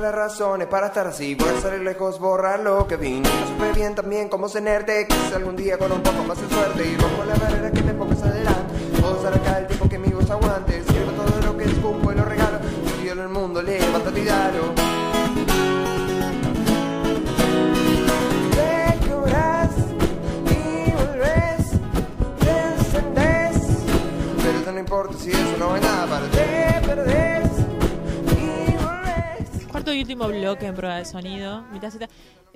todas las razones para estar así. Voy a salir lejos, borrar lo que vi. Nunca supe bien también cómo tenerte. Quizás algún día con un poco más de suerte y rompo la barrera que me pongas adelante. Puedo acá el tiempo que mi voz aguante. Sirvo todo lo que escupo y lo regalo. Si en el mundo, levántate y dalo. No importa si eso no es nada para te último bloque en prueba de sonido. Mitad Z.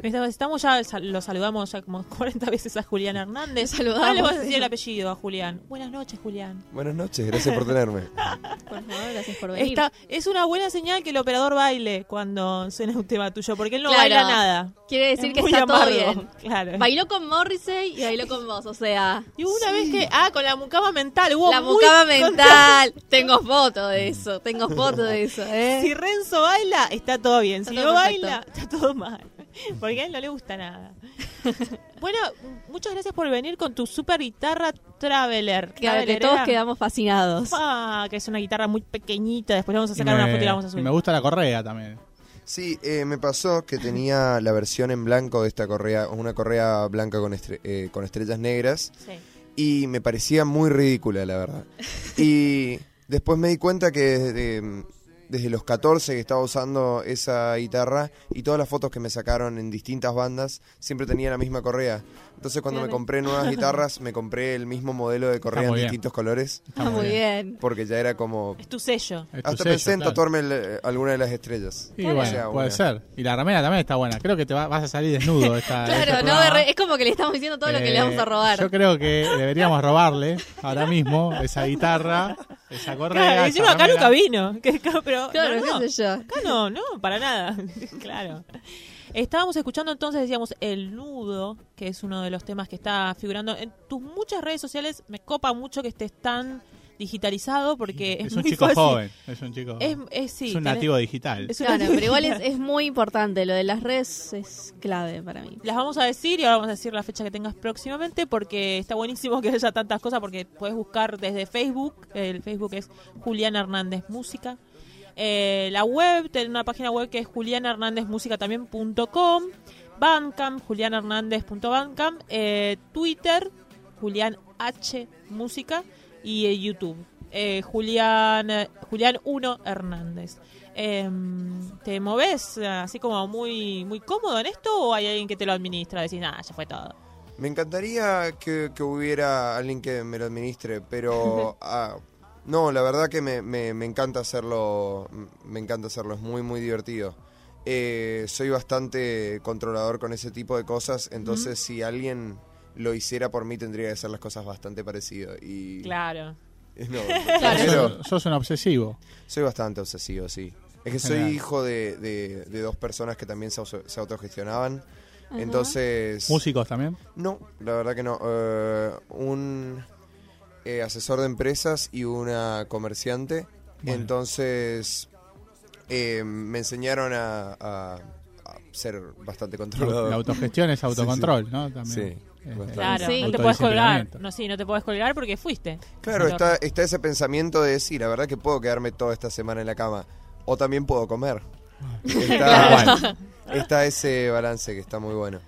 Estamos ya, lo saludamos ya como 40 veces a Julián Hernández. Lo saludamos, Ahora le vas a decir el apellido a Julián. Buenas noches, Julián. Buenas noches, gracias por tenerme. Por favor, gracias por venir. Esta, es una buena señal que el operador baile cuando suena un tema tuyo, porque él no Claro. baila nada. Quiere decir Es que está todo amargo, bien. Claro. Bailó con Morrissey y bailó con vos, o sea... Y hubo una vez que. Ah, con la mucama mental. Hubo La muy mucama contra- mental. Tengo foto de eso, tengo foto de eso, ¿eh? Si Renzo baila, está todo bien. Está si todo no perfecto. baila, está todo mal. Porque a él no le gusta nada. bueno, muchas gracias por venir con tu super guitarra Traveler. Que, que todos quedamos fascinados. Ah, que es una guitarra muy pequeñita. Después le vamos a sacar una me- foto y la vamos a subir. Me gusta la correa también. Sí, eh, me pasó que tenía la versión en blanco de esta correa, una correa blanca con, estre- eh, con estrellas negras, Sí. y me parecía muy ridícula, la verdad. Y después me di cuenta que desde, desde los 14 que estaba usando esa guitarra y todas las fotos que me sacaron en distintas bandas siempre tenía la misma correa. Entonces cuando me compré nuevas guitarras me compré el mismo modelo de correa en distintos colores Ah, muy bien. porque ya era como... Es tu sello. Es tu Hasta sello, pensé en claro. tatuarme el- alguna de las estrellas. Y bueno, O sea, puede ser. Y la remera también está buena. Creo que te va- vas a salir desnudo esta este Claro, no, de re- es como que le estamos diciendo todo lo que le vamos a Eh, robar. Yo creo que deberíamos robarle ahora mismo esa guitarra, esa correa. Claro, esa encima acá remera. nunca vino. Que acá- pero, Claro, no, no. qué sé yo. Acá no, no, para nada. claro. Estábamos escuchando entonces, decíamos, El Nudo, que es uno de los temas que está figurando en tus muchas redes sociales. Me copa mucho que estés tan digitalizado porque es, Es un muy chico fácil. joven. Es un chico. Es, es, sí, es un tenés- nativo digital. es un Claro, nativo pero igual es muy importante. Lo de las redes es clave para mí. Las vamos a decir y ahora vamos a decir la fecha que tengas próximamente porque está buenísimo que haya tantas cosas porque puedes buscar desde Facebook, el Facebook es Julián Hernández Música, Eh, la web, tiene una página web que es julianhernandezmusica también.com, Bandcamp, julianhernandez.bandcamp, eh, Twitter, Julián H Música y eh, YouTube, Julián, Julián 1 Hernández. Em, ¿Te moves eh, así como muy muy cómodo en esto o hay alguien que te lo administra? Decís, nada, ya fue todo. Me encantaría que, que hubiera alguien que me lo administre, pero ah, no, la verdad que me, me- me encanta hacerlo, me encanta hacerlo, es muy muy divertido. Eh, soy bastante controlador con ese tipo de cosas, entonces si alguien lo hiciera por mí tendría que hacer las cosas bastante parecido y Claro. no, Claro. Sos, sos un obsesivo. soy bastante obsesivo, sí. Es que soy hijo de, de- de dos personas que también se, auto- se autogestionaban, entonces Músicos también. no, la verdad que no. Eh, un eh, asesor de empresas y una comerciante. Bueno. Entonces eh, me enseñaron a, a- a ser bastante La controlador. autogestión es autocontrol, ¿no? También. Sí, Eh. Claro, Sí. no te puedes colgar. No, sí, no te puedes colgar porque fuiste. Claro, está, está ese pensamiento de decir, la verdad que puedo quedarme toda esta semana en la cama. O también puedo comer. Está, está ese balance que está muy bueno.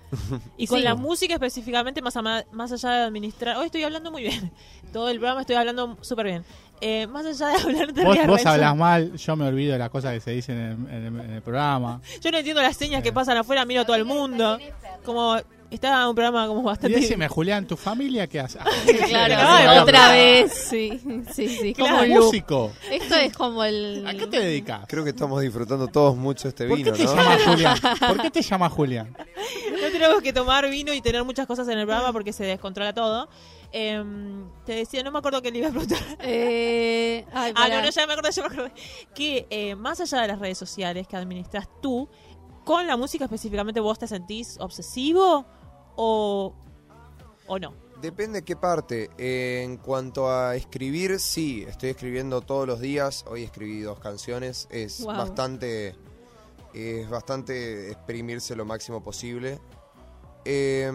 Y con Sí. la música específicamente, más, ama- más allá de administrar... Hoy estoy hablando muy bien. Todo el programa estoy hablando súper bien. Eh, más allá de hablar de Vos, vos hablas mal, yo me olvido de las cosas que se dicen en, en el- en el programa. Yo no entiendo las señas que pasan afuera, miro a todo el mundo. Como está un programa como Y bastante... decime, Julián, ¿tu familia qué hace? Claro, Ay, otra vez. Sí, sí, sí. Como Como músico. Esto es como el. ¿A qué te dedicas? Creo que estamos disfrutando todos mucho este ¿Por qué vino, te ¿no? llamas Julián? ¿Por qué te llamas Julián? No tenemos que tomar vino y tener muchas cosas en el programa porque se descontrola todo. Em, te decía, no me acuerdo que le iba a preguntar. Eh, ay, Ah, pará. no, no, ya me acordé, ya me acordé. Que eh, más allá de las redes sociales que administras tú, con la música específicamente, ¿vos te sentís obsesivo o, o no? Depende qué parte. Eh, en cuanto a escribir, sí, estoy escribiendo todos los días. Hoy escribí dos canciones. Es Wow. bastante. Es bastante exprimirse lo máximo posible. Eh,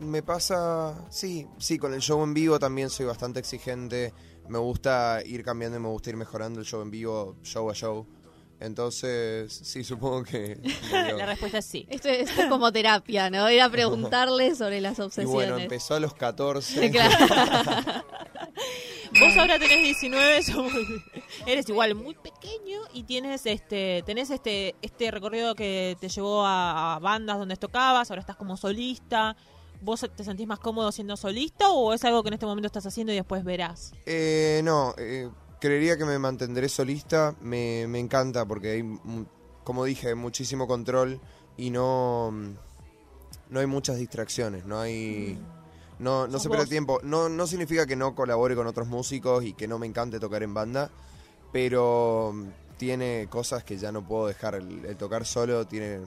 me pasa. Sí, sí, con el show en vivo también soy bastante exigente. Me gusta ir cambiando y me gusta ir mejorando el show en vivo, show a show. Entonces, sí, supongo que... La respuesta es sí. Esto, es- esto es como terapia, ¿no? Ir a preguntarle sobre las y obsesiones. bueno, empezó a los 14. Claro. Vos ahora tenés 19, sos muy- eres igual muy pequeño y tienes este tenés este este recorrido que te llevó a, a bandas donde tocabas, ahora estás como solista. ¿Vos te sentís más cómodo siendo solista o es algo que en este momento estás haciendo y después verás? Eh, no, eh, creería que me mantendré solista. Me, me encanta porque hay, como dije, muchísimo control y no, mm, no hay muchas distracciones. No hay. No, no Sos se pierde tiempo. No, no significa que no colabore con otros músicos y que no me encante tocar en banda, pero mm, tiene cosas que ya no puedo dejar. El, el tocar solo tiene.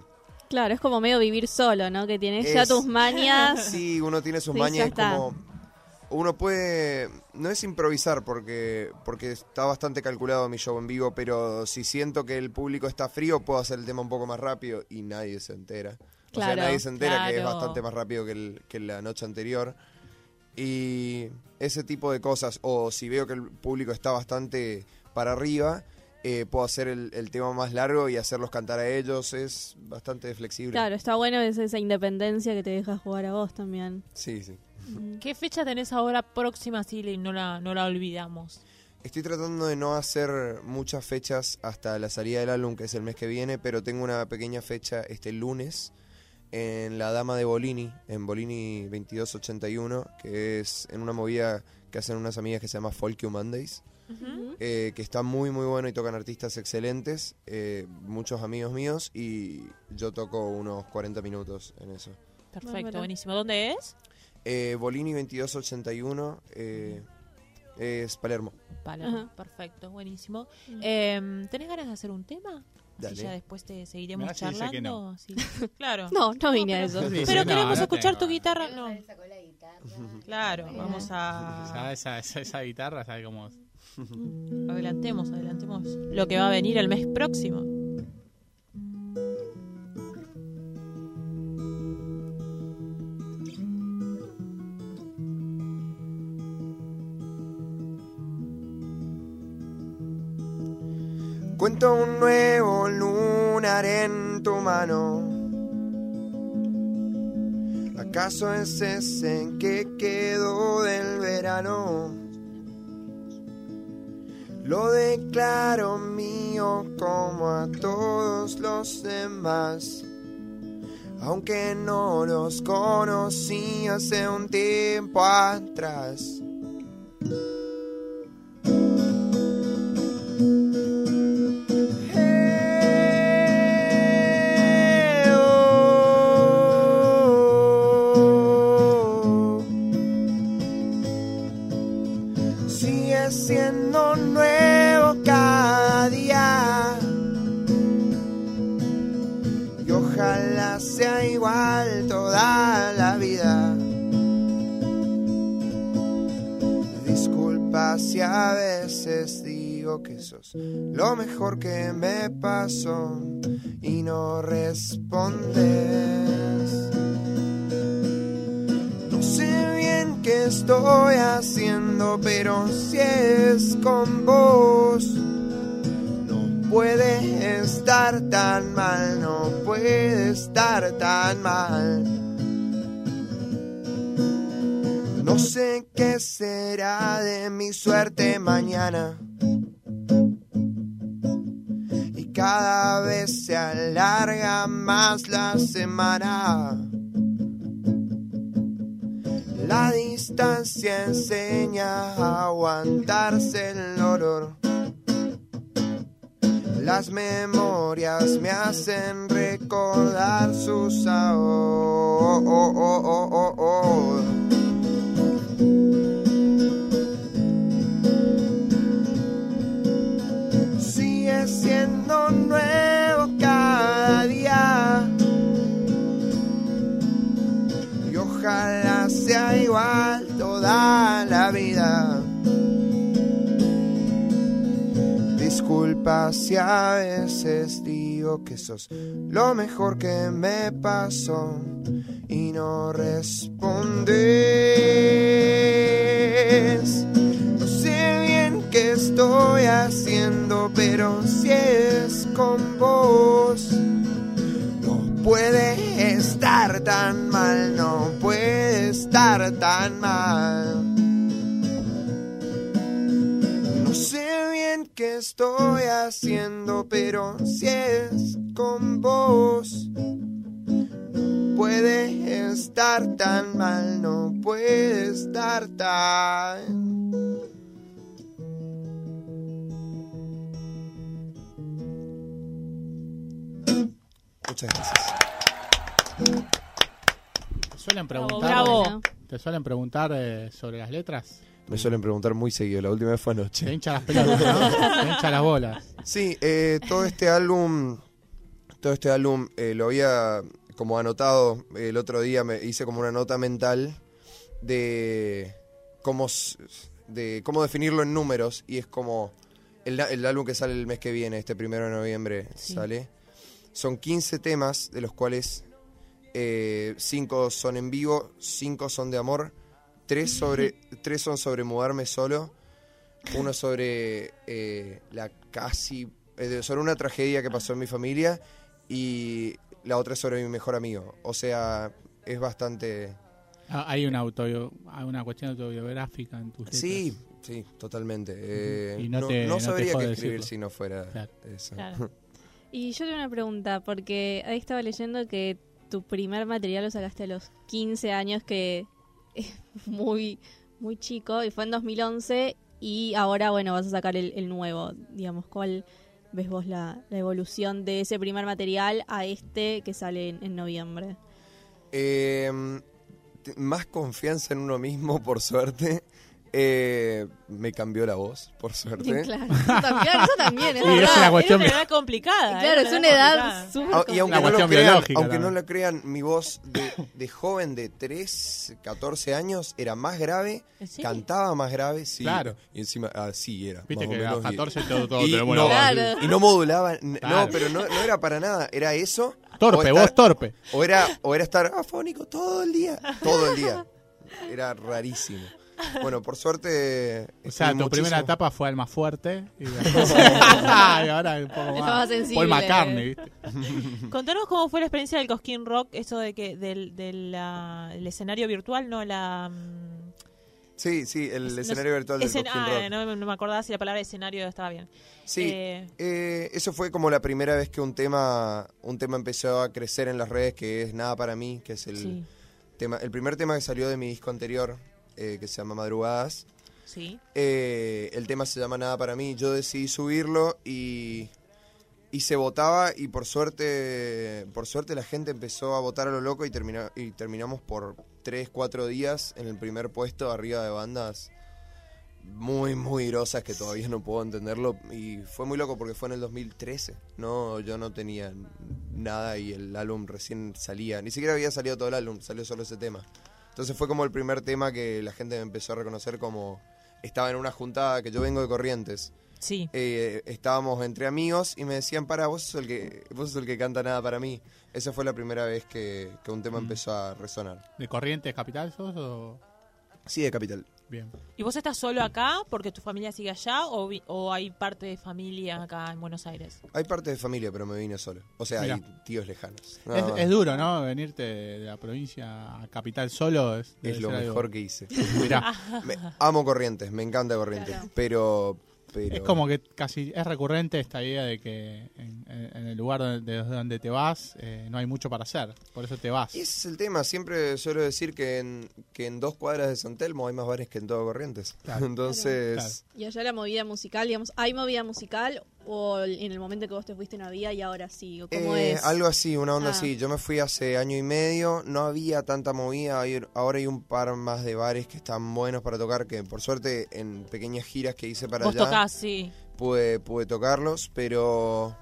Claro, es como medio vivir solo, ¿no? Que tienes ya tus mañas. Sí, uno tiene sus Sí, mañas, como uno puede no es improvisar porque porque está bastante calculado mi show en vivo, pero si siento que el público está frío, puedo hacer el tema un poco más rápido y nadie se entera. O sea, nadie se entera que es bastante más rápido que, el- que la noche anterior. Y ese tipo de cosas, o si veo que el público está bastante para arriba, eh, puedo hacer el, el tema más largo y hacerlos cantar a ellos, es bastante flexible. Claro, está bueno es esa independencia que te deja jugar a vos también. Sí, sí. ¿Qué fecha tenés ahora próxima, Silly? No la, no la olvidamos. Estoy tratando de no hacer muchas fechas hasta la salida del álbum, que es el mes que viene, pero tengo una pequeña fecha este lunes en La Dama de Bolini, en Bolini 2281, que es en una movida que hacen unas amigas que se llama Folk You Mondays, eh, que está muy muy bueno y tocan artistas excelentes, eh, muchos amigos míos, y yo toco unos 40 minutos en eso. Perfecto, buenísimo. ¿Dónde es? Eh, Bolini 2281 eh, es Palermo. Ajá. perfecto, buenísimo. Eh, ¿Tenés ganas de hacer un tema? Así Dale. ya después te seguiremos Mirá si dice que charlando. Sí. Claro. No, no vine a eso. Sí, sí, Pero no, queremos no escuchar tengo. tu guitarra. No. sacó la guitarra. Claro, vamos Esa, a. esa, esa, esa guitarra, ¿sabe cómo? Adelantemos, adelantemos lo que va a venir el mes próximo. Cuento un nuevo lunar en tu mano. ¿Acaso es ese en que quedó del verano? Lo declaro mío como a todos los demás. Aunque no los conocí hace un tiempo atrás. Toda la vida. Disculpa si a veces digo que sos lo mejor que me pasó y no respondes. No sé bien qué estoy haciendo, pero si es con vos, puede estar tan mal, no puede estar tan mal. No sé qué será de mi suerte mañana. Y cada vez se alarga más la semana. La distancia enseña a aguantarse el olor. Las memorias me hacen recordar su sabor. Disculpa si a veces digo que sos lo mejor que me pasó y no respondes. Pero si es con vos. No puede estar tan mal, no puede estar tan. Muchas gracias. ¿Te suelen preguntar, bravo. Bueno. ¿te suelen preguntar eh, sobre las letras? Me suelen preguntar muy seguido, la última vez fue Te anoche. hincha las pelotas, ¿no? Te hincha las bolas. Sí, eh, todo este álbum, todo este álbum eh, lo había como anotado el otro día, me hice como una nota mental de cómo, s- de cómo definirlo en números y es como el, el álbum que sale el mes que viene, este primero de noviembre Sí. sale. Son 15 temas, de los cuales 5 son en vivo, 5 son de amor, 3 sobre, tres son sobre mudarme solo, uno sobre eh, la casi eh, sobre una tragedia que pasó en mi familia y la otra es sobre mi mejor amigo. O sea, es bastante Ah, Hay una, hay una cuestión autobiográfica en tus letras. Sí, sí, totalmente. Eh, Y no no, te- no no te sabría qué escribir decirlo. si no fuera Claro. eso. Claro. Y yo tengo una pregunta, porque ahí estaba leyendo que tu primer material lo sacaste a los 15 años, que muy, muy chico, y fue en 2011, y ahora, bueno, vas a sacar el, nuevo, digamos, ¿cuál ves vos la, evolución de ese primer material a este que sale en, en noviembre? Eh, más confianza en uno mismo, por suerte. Eh, me cambió la voz, por suerte. Claro, eso también, eso también es Sí, es verdad. una cuestión- Era una edad complicada. Claro, es una edad complicada. súper Ah, y aunque, no lo, cuestión crean, biológica aunque no también. lo crean, mi voz de, de joven de 3, 14 años era más grave, cantaba más grave, sí. Claro. Y encima, así era. Viste más o que a los menos, y- 14 todo, todo y tenemos no, la voz. Claro. y no modulaba, Claro. no, pero no, no era para nada, era eso. o Torpe, estar- vos torpe. O era, o era estar afónico todo el día, todo el día. Era rarísimo. Bueno, por suerte. O sea, tu escribí primera muchísimo. etapa fue alma fuerte y, después- y ahora un poco más. más. Paul McCartney, ¿viste? Contanos cómo fue la experiencia del Cosquín Rock, eso de que del, del la- el escenario virtual, no la... mm, Sí, sí, el es- no escenario sé- virtual del escen- Cosquín ah, Rock. no, no me acordaba si la palabra escenario estaba bien. Sí, Eh, eh, eso fue como la primera vez que un tema, un tema empezó a crecer en las redes, que es Nada para mí, que es el sí, tema, el primer tema que salió de mi disco anterior, eh, que se llama Madrugadas. sí. Eh, el tema se llama Nada para mí. Yo decidí subirlo y, y se votaba y por suerte, por suerte la gente empezó a votar a lo loco y, termina- y terminamos por 3, 4 días en el primer puesto arriba de bandas muy, muy grosas que todavía no puedo entenderlo. Y fue muy loco porque fue en el 2013. No, yo no tenía nada y el álbum recién salía. Ni siquiera había salido todo el álbum, salió solo ese tema. Entonces fue como el primer tema que la gente me empezó a reconocer como estaba en una juntada que yo vengo de Corrientes. Sí, Eh, estábamos entre amigos y me decían, para, vos sos el que, vos sos el que canta nada para mí. Esa fue la primera vez que, que un tema Mm. empezó a resonar. ¿De Corrientes Capital sos o...? Sí, de Capital. Bien. ¿Y vos estás solo acá porque tu familia sigue allá o, vi- o hay parte de familia acá en Buenos Aires? Hay parte de familia, pero me vine solo. O sea, Mirá. hay tíos lejanos. No, Es, es duro, ¿no? Venirte de la provincia a Capital solo es, debe es lo ser algo- mejor que hice. Mirá, Me- amo Corrientes, me encanta Corrientes. Claro. Pero, pero... es como que casi es recurrente esta idea de que en, el lugar donde, de donde te vas eh, no hay mucho para hacer, por eso te vas. Y ese es el tema, siempre suelo decir que en, que en dos cuadras de San Telmo hay más bares que en todo Corrientes. Claro. Entonces, Claro. Y allá la movida musical, digamos, ¿hay movida musical o en el momento que vos te fuiste no había y ahora sí? ¿O ¿Cómo eh, es? algo así, una onda Ah. así. Yo me fui hace año y medio, no había tanta movida, ahora hay un par más de bares que están buenos para tocar, que por suerte en pequeñas giras que hice para Vos allá tocás, sí. pude, pude tocarlos, pero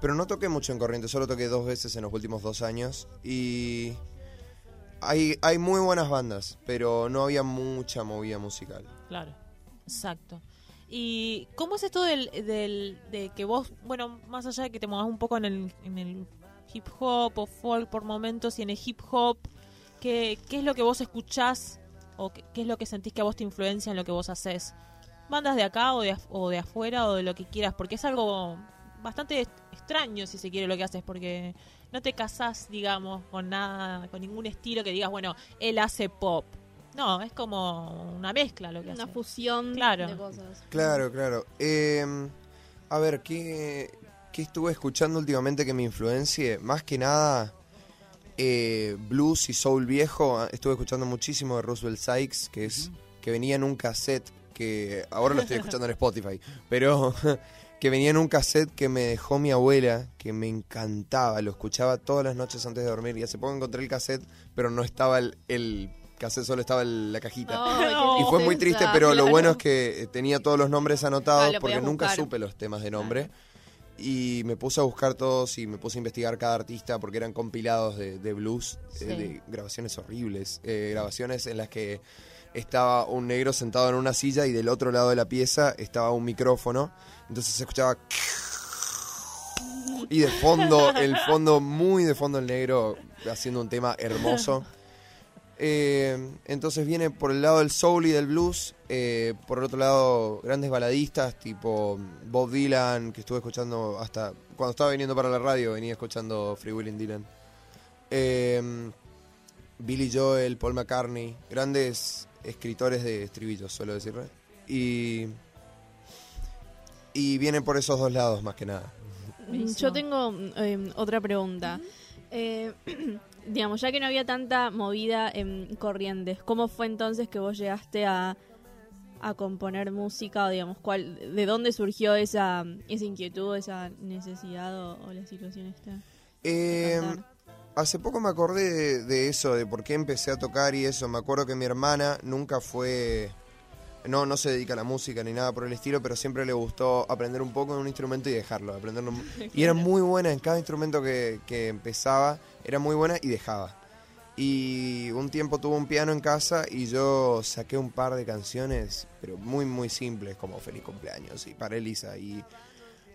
pero no toqué mucho en Corrientes, solo toqué dos veces en los últimos dos años y hay, hay muy buenas bandas, pero no había mucha movida musical. Claro, exacto. ¿Y cómo es esto del, del, de que vos, bueno, más allá de que te muevas un poco en el, en el hip hop o folk por momentos y en el hip hop, ¿qué, qué es lo que vos escuchás o qué, qué es lo que sentís que a vos te influencia en lo que vos haces? ¿Bandas de acá o de, o de afuera o de lo que quieras? Porque es algo bastante extraño si se quiere lo que haces porque no te casás, digamos, con nada, con ningún estilo que digas, bueno, él hace pop. No, es como una mezcla lo que Una hace. fusión Claro. de cosas. Claro, claro. Eh, a ver, ¿qué, ¿qué estuve escuchando últimamente que me influencie? Más que nada, eh, blues y soul viejo. Ah, Estuve escuchando muchísimo de Roosevelt Sykes, que es que venía en un cassette que ahora lo estoy escuchando en Spotify, pero que venía en un cassette que me dejó mi abuela, que me encantaba, lo escuchaba todas las noches antes de dormir y hace poco encontré el cassette, pero no estaba el, el cassette, solo estaba el- la cajita. Y fue muy triste, pero lo bueno es que eh, tenía todos los nombres anotados Ah, lo porque podías nunca buscar. supe los temas de nombre. Y me puse a buscar todos y me puse a investigar cada artista porque eran compilados de, de blues, eh, Sí. de grabaciones horribles, eh, grabaciones en las que estaba un negro sentado en una silla y del otro lado de la pieza estaba un micrófono. Entonces se escuchaba... Y de fondo, el fondo, muy de fondo el negro haciendo un tema hermoso. Eh, entonces viene por el lado del soul y del blues, eh, por el otro lado grandes baladistas tipo Bob Dylan, que estuve escuchando hasta cuando estaba viniendo para la radio, venía escuchando Free Willing Dylan. Eh, Billy Joel, Paul McCartney, grandes escritores de estribillos, suelo decirle. Y, y vienen por esos dos lados más que nada. Yo tengo eh, otra pregunta. Eh, digamos, ya que no había tanta movida en Corrientes, ¿cómo fue entonces que vos llegaste a, a componer música? O digamos, ¿cuál, ¿de dónde surgió esa, esa inquietud, esa necesidad o, o la situación esta? Eh? Hace poco me acordé de, de eso, de por qué empecé a tocar y eso. Me acuerdo que mi hermana nunca fue... No, no se dedica a la música ni nada por el estilo, pero siempre le gustó aprender un poco de un instrumento y dejarlo. Aprenderlo. Y era muy buena en cada instrumento que, que empezaba, era muy buena y dejaba. Y un tiempo tuvo un piano en casa y yo saqué un par de canciones, pero muy, muy simples, como Feliz Cumpleaños y para Elisa y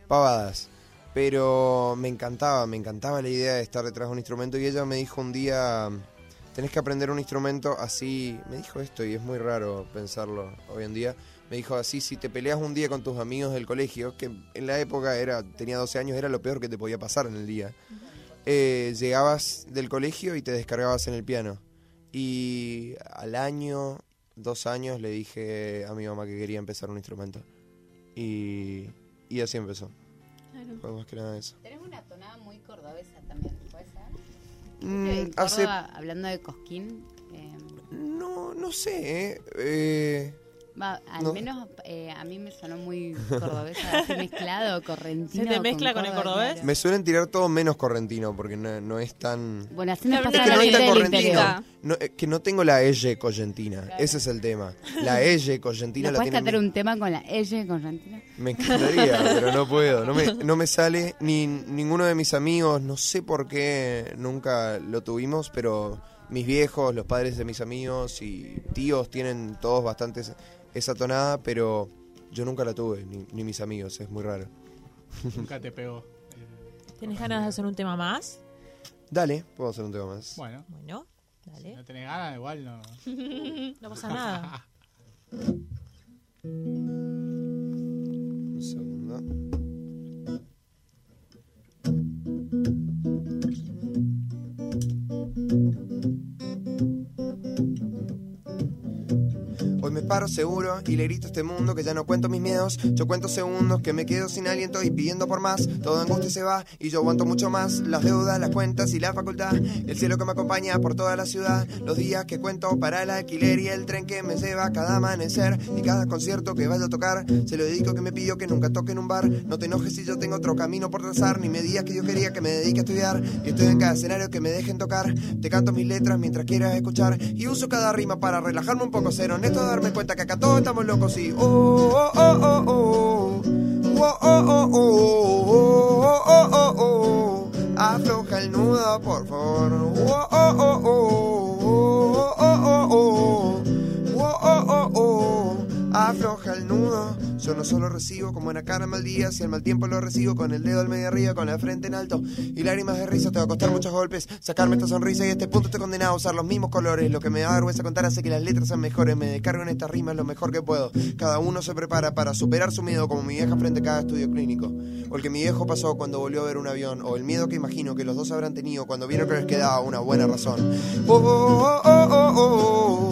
pavadas. Pero me encantaba, me encantaba la idea de estar detrás de un instrumento y ella me dijo un día, tenés que aprender un instrumento así, me dijo esto y es muy raro pensarlo hoy en día, me dijo así, si te peleas un día con tus amigos del colegio, que en la época era tenía 12 años, era lo peor que te podía pasar en el día, eh, llegabas del colegio y te descargabas en el piano. Y al año, dos años, le dije a mi mamá que quería empezar un instrumento. Y, y así empezó. Claro. Fue más que nada eso. Tenés una tonada muy cordobesa también. Mm, en hace hablando de Cosquín, eh, No, no sé, ¿eh? Va, al No. menos eh, a mí me sonó muy cordobesa, así mezclado, correntino. ¿Se te mezcla con el cordobés? claro. me suelen tirar todo menos correntino, porque no, no es tan... Bueno, así nos pasa la no, gente no, del no, interior. no, No, eh, que no tengo la Elle correntina, ese es el tema. La Elle correntina ¿Nos la puedes tiene... cantar un tema con la L correntina? Me encantaría, pero no puedo. No me, no me sale ni ninguno de mis amigos. No sé por qué nunca lo tuvimos, pero mis viejos, los padres de mis amigos y tíos tienen todos bastante esa- tonada, pero yo nunca la tuve, ni, ni mis amigos. Es muy raro. Nunca te pegó. ¿Tienes ganas de hacer un tema más? Dale, puedo hacer un tema más. Bueno, Bueno, si dale. no tenés ganas, igual no. No pasa nada. paro seguro y le grito a este mundo que ya no cuento mis miedos. Yo cuento segundos que me quedo sin aliento y pidiendo por más. Toda angustia se va y yo aguanto mucho más. Las deudas, las cuentas y la facultad. El cielo que me acompaña por toda la ciudad. Los días que cuento para el alquiler y el tren que me lleva cada amanecer. Y cada concierto que vaya a tocar. Se lo dedico que me pidió que nunca toque en un bar. No te enojes si yo tengo otro camino por trazar. Ni me digas que yo quería que me dedique a estudiar. Y estoy en cada escenario que me dejen tocar. Te canto mis letras mientras quieras escuchar. Y uso cada rima para relajarme un poco. Ser honesto, darme cuenta que acá todos estamos locos. Y oh, oh, oh, oh, oh. Oh, oh, oh, oh, oh, oh, oh, oh. Afloja el nudo, por favor. Oh, oh, oh, oh, Afloja el nudo, Yo no solo recibo con buena cara mal si el mal tiempo lo recibo con el dedo al medio arriba, con la frente en alto y lágrimas de risa. Te va a costar muchos golpes sacarme esta sonrisa y a este punto estoy condenado a usar los mismos colores. Lo que me da vergüenza contar hace que las letras sean mejores. Me descargo en estas rimas lo mejor que puedo. Cada uno se prepara para superar su miedo, como mi vieja frente a cada estudio clínico. O el que mi viejo pasó cuando volvió a ver un avión. O el miedo que imagino que los dos habrán tenido cuando vieron que les quedaba una buena razón. Oh, oh, oh, oh, oh, oh,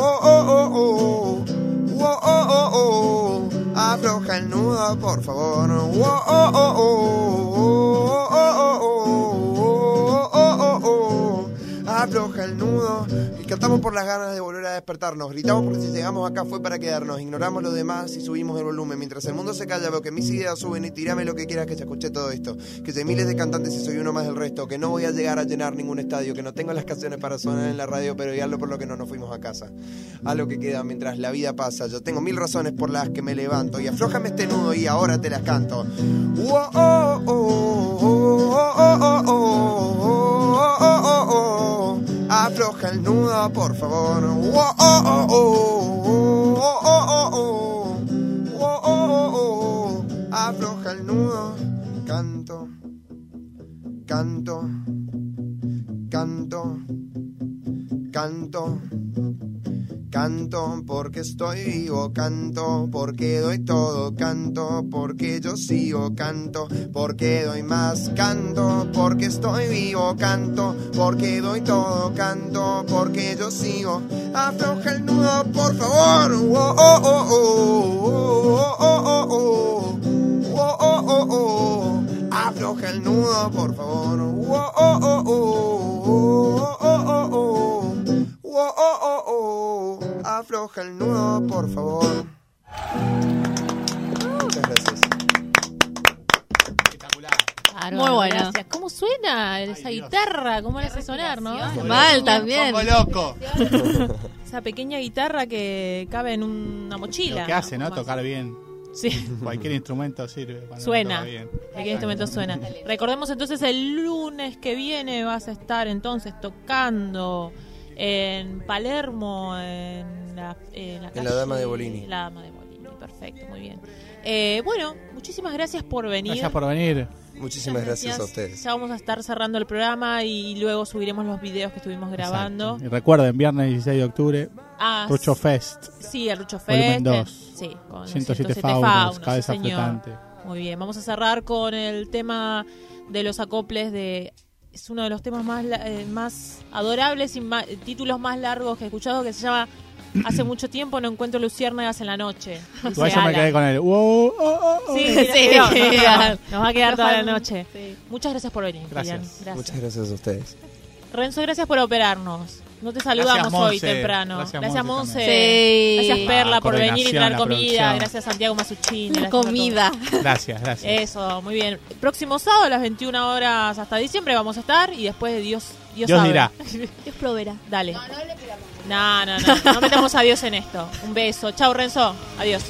oh, oh, oh, oh, oh, oh, oh. Afloja el nudo, por favor. Oh, oh, oh, oh, oh, oh, oh, Afloja el nudo y cantamos por las ganas de volver a despertarnos. Gritamos porque si llegamos acá fue para quedarnos. Ignoramos lo demás y subimos el volumen. Mientras el mundo se calla, veo que mis ideas suben y tirame lo que quieras que se escuche todo esto. Que hay miles de cantantes y soy uno más del resto. Que no voy a llegar a llenar ningún estadio. Que no tengo las canciones para sonar en la radio, pero y hazlo por lo que no nos fuimos a casa. A lo que queda mientras la vida pasa. Yo tengo mil razones por las que me levanto. Y aflójame este nudo y ahora te las canto desnuda, por favor. Oh, oh, oh, oh, Afloja el nudo, canto, canto, canto, canto. Canto porque estoy vivo, canto porque doy todo, canto porque yo sigo, canto porque doy más, canto porque estoy vivo, canto porque doy todo, canto porque yo sigo. Afloja el nudo, por favor. Oh, oh, oh, oh, oh, oh, oh, oh. Oh, oh, oh, oh. Afloja el nudo, por favor. Oh, oh, oh, oh, oh, Afloja el nudo, por favor. Muchas gracias. Claro, Muy buena. Gracias. ¿Cómo suena esa guitarra? ¿Cómo la hace sonar, no? Mal también. Pongo loco. Esa pequeña guitarra que cabe en una mochila. Lo que hace, ¿no? Más. Tocar bien. Sí. Cualquier instrumento sirve. Suena. toca bien. ¿De qué instrumento suena? Recordemos entonces el lunes que viene vas a estar entonces tocando en Palermo, en la, en la, En la Dama de Bolini. La Dama de Bolini, perfecto, muy bien. Eh, bueno, muchísimas gracias por venir. Gracias por venir. Muchísimas gracias a ustedes. Ya vamos a estar cerrando el programa y luego subiremos los videos que estuvimos grabando. Exacto. Y recuerden, viernes 16 de octubre, Ah, Rucho Fest. Sí, el Rucho Volumen Fest. dos. Sí, con 107 107 faunos, faunos, cabeza sí, señor. flotante. Muy bien, vamos a cerrar con el tema de los acoples de es uno de los temas más la- eh, más adorables y ma- títulos más largos que he escuchado que se llama Hace mucho tiempo no encuentro luciérnagas en la noche. Igual yo me quedé con el. Wow, oh, oh, oh. Sí, Sí. no, no, no, nos va a quedar toda la noche. Sí. Muchas gracias por venir, Gracias. Muchas gracias a ustedes. Renzo, gracias por operarnos. No te saludamos Gracias, hoy temprano. Gracias, Monse. Sí. Gracias, Perla, Ah, por venir y traer comida. Gracias, Santiago gracias todos. Comida. Gracias, gracias. Eso, muy bien. Próximo sábado a las 21 horas hasta diciembre vamos a estar y después de Dios, Dios, Dios sabe. dirá. Dios proveerá. Dale. No, no, no, no metamos a Dios en esto. Un beso. Chau, Renzo. Adiós.